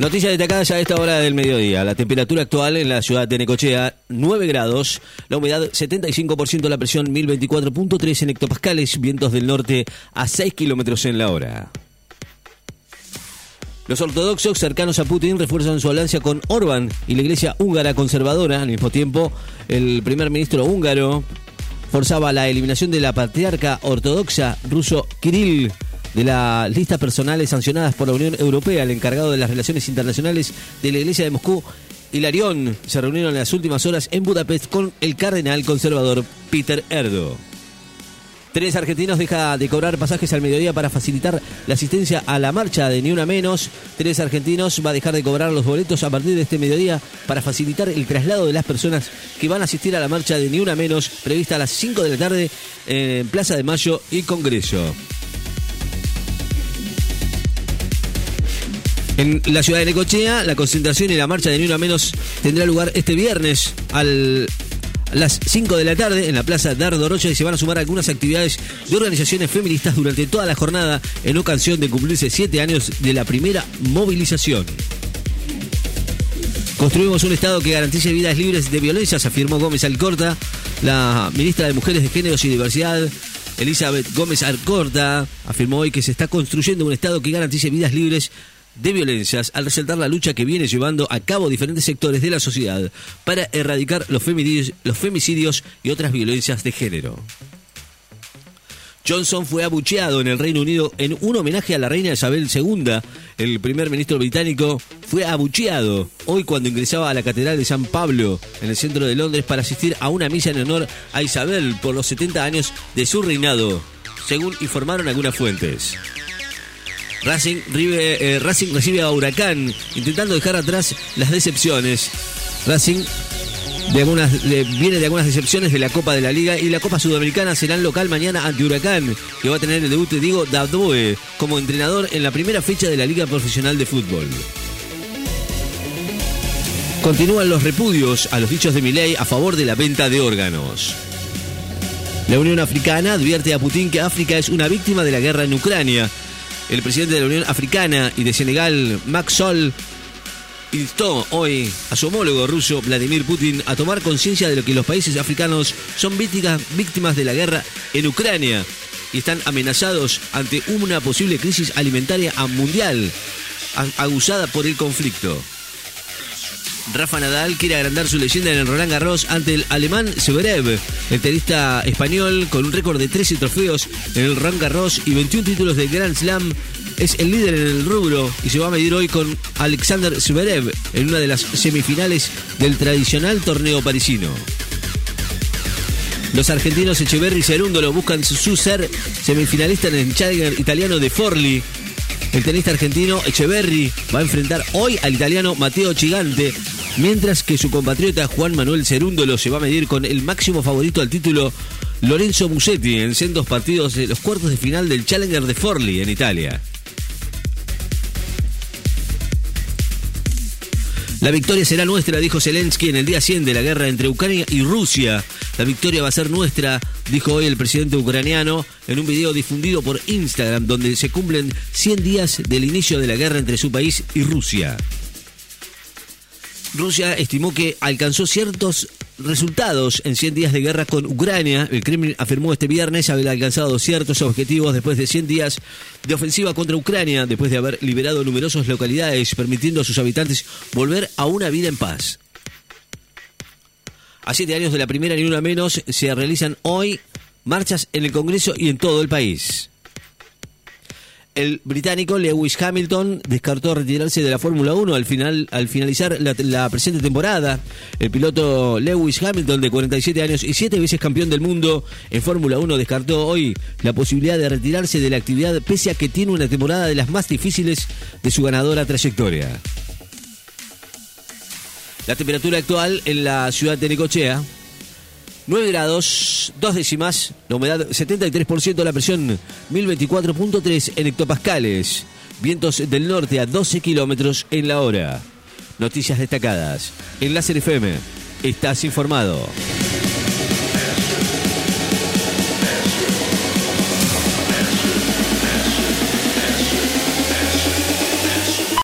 Noticias destacadas a esta hora del mediodía. La temperatura actual en la ciudad de Necochea, 9 grados. La humedad, 75%. La presión, 1024.3 en hectopascales. Vientos del norte a 6 kilómetros en la hora. Los ortodoxos cercanos a Putin refuerzan su alianza con Orban y la iglesia húngara conservadora. Al mismo tiempo, el primer ministro húngaro forzaba la eliminación de la patriarca ortodoxa ruso Kirill de las listas personales sancionadas por la Unión Europea. El encargado de las relaciones internacionales de la Iglesia de Moscú, Hilarión, se reunieron en las últimas horas en Budapest con el cardenal conservador Peter Erdo. Tres argentinos deja de cobrar pasajes al mediodía para facilitar la asistencia a la marcha de Ni Una Menos. Tres argentinos va a dejar de cobrar los boletos a partir de este mediodía para facilitar el traslado de las personas que van a asistir a la marcha de Ni Una Menos prevista a las 5 de la tarde en Plaza de Mayo y Congreso. En la ciudad de Necochea, la concentración y la marcha de Ni Una Menos tendrá lugar este viernes al a las 5 de la tarde en la Plaza Dardo Rocha y se van a sumar algunas actividades de organizaciones feministas durante toda la jornada en ocasión de cumplirse 7 años de la primera movilización. Construimos un Estado que garantice vidas libres de violencias, afirmó Gómez Alcorta, la ministra de Mujeres de Géneros y Diversidad. Elizabeth Gómez Alcorta afirmó hoy que se está construyendo un Estado que garantice vidas libres de violencias al resaltar la lucha que viene llevando a cabo diferentes sectores de la sociedad para erradicar los femicidios, los femicidios y otras violencias de género. Johnson fue abucheado en el Reino Unido en un homenaje a la reina Isabel II. El primer ministro británico fue abucheado hoy cuando ingresaba a la Catedral de San Pablo en el centro de Londres para asistir a una misa en honor a Isabel por los 70 años de su reinado, según informaron algunas fuentes. Racing, eh, Racing recibe a Huracán, intentando dejar atrás las decepciones. Racing viene de algunas decepciones de la Copa de la Liga y la Copa Sudamericana será en local mañana ante Huracán, que va a tener el debut de Diego Dadoe como entrenador en la primera fecha de la Liga Profesional de Fútbol. Continúan los repudios a los dichos de Milei a favor de la venta de órganos. La Unión Africana advierte a Putin que África es una víctima de la guerra en Ucrania el presidente de la Unión Africana y de Senegal, Max Sol, instó hoy a su homólogo ruso Vladimir Putin a tomar conciencia de lo que los países africanos son víctimas, de la guerra en Ucrania y están amenazados ante una posible crisis alimentaria mundial aguzada por el conflicto. Rafa Nadal quiere agrandar su leyenda en el Roland Garros ante el alemán Zverev, el tenista español con un récord de 13 trofeos en el Roland Garros y 21 títulos de Grand Slam. Es el líder en el rubro y se va a medir hoy con Alexander Zverev en una de las semifinales del tradicional torneo parisino. Los argentinos Echeverri y Cerúndolo buscan su ser semifinalista en el Challenger italiano de Forli. El tenista argentino Echeverri va a enfrentar hoy al italiano Matteo Chigante mientras que su compatriota Juan Manuel Cerúndolo se va a medir con el máximo favorito al título Lorenzo Musetti en sendos partidos de los cuartos de final del Challenger de Forli en Italia. La victoria será nuestra, dijo Zelensky en el día 100 de la guerra entre Ucrania y Rusia. La victoria va a ser nuestra, dijo hoy el presidente ucraniano en un video difundido por Instagram donde se cumplen 100 días del inicio de la guerra entre su país y Rusia. Rusia estimó que alcanzó ciertos resultados en 100 días de guerra con Ucrania. El Kremlin afirmó este viernes haber alcanzado ciertos objetivos después de 100 días de ofensiva contra Ucrania, después de haber liberado numerosas localidades, permitiendo a sus habitantes volver a una vida en paz. A siete años de la primera ni una menos se realizan hoy marchas en el Congreso y en todo el país el británico Lewis Hamilton descartó retirarse de la Fórmula 1 al, final, al finalizar la, presente temporada. El piloto Lewis Hamilton, de 47 años y 7 veces campeón del mundo en Fórmula 1, descartó hoy la posibilidad de retirarse de la actividad pese a que tiene una temporada de las más difíciles de su ganadora trayectoria. La temperatura actual en la ciudad de Necochea 9 grados, 2 décimas, la humedad 73%, la presión 1024.3 en hectopascales, vientos del norte a 12 kilómetros en la hora. Noticias destacadas. En Láser FM, estás informado.